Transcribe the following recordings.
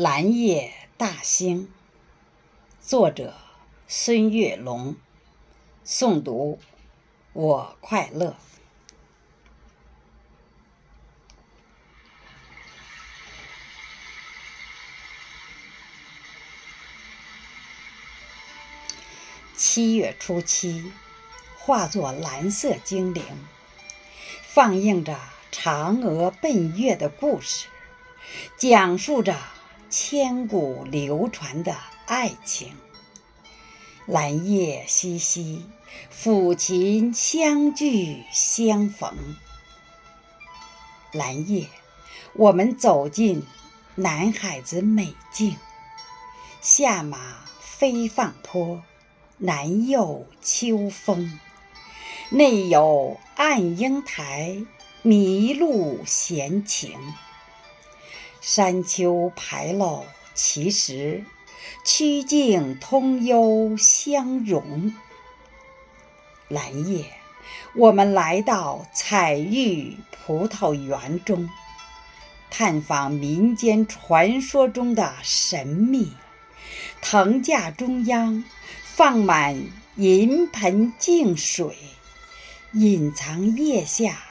蓝夜大兴，作者孙月龙，诵读我快乐。七月初七，化作蓝色精灵，放映着嫦娥奔月的故事，讲述着。千古流传的爱情，兰叶淅淅，抚琴相聚相逢。兰叶，我们走进南海子美境，下马飞放坡，南有秋风，内有暗英台，迷路闲情。山丘排漏其实，曲径通幽相融。蓝夜，我们来到彩玉葡萄园中，探访民间传说中的神秘。藤架中央放满银盆净水，隐藏腋下，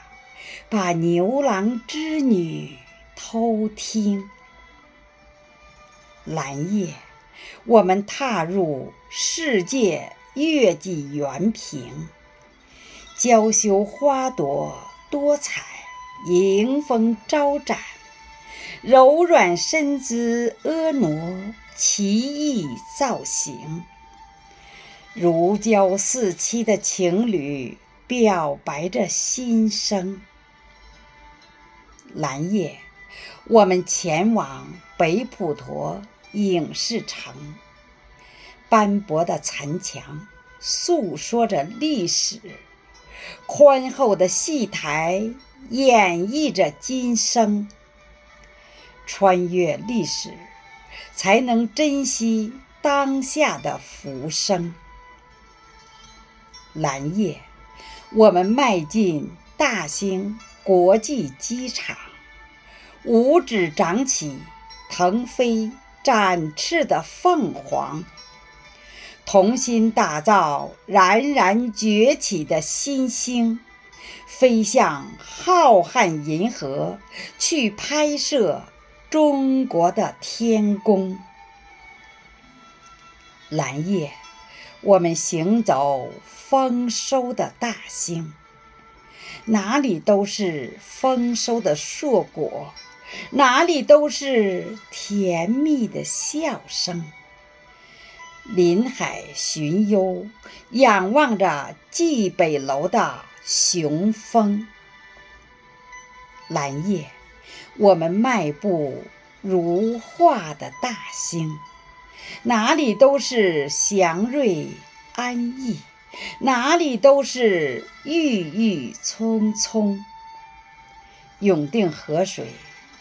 把牛郎织女。偷听，蓝夜，我们踏入世界月季园坪，娇羞花朵多彩，迎风招展，柔软身姿婀娜，奇异造型，如胶似漆的情侣表白着心声，蓝夜。我们前往北普陀影视城，斑驳的残墙诉说着历史，宽厚的戏台演绎着今生。穿越历史，才能珍惜当下的浮生。蓝夜，我们迈进大兴国际机场。五指长起，腾飞展翅的凤凰，同心打造冉冉崛起的新星，飞向浩瀚银河，去拍摄中国的天宫。蓝夜，我们行走丰收的大兴，哪里都是丰收的硕果。哪里都是甜蜜的笑声。临海寻幽，仰望着蓟北楼的雄风。蓝夜，我们迈步如画的大兴，哪里都是祥瑞安逸，哪里都是郁郁葱葱。永定河水。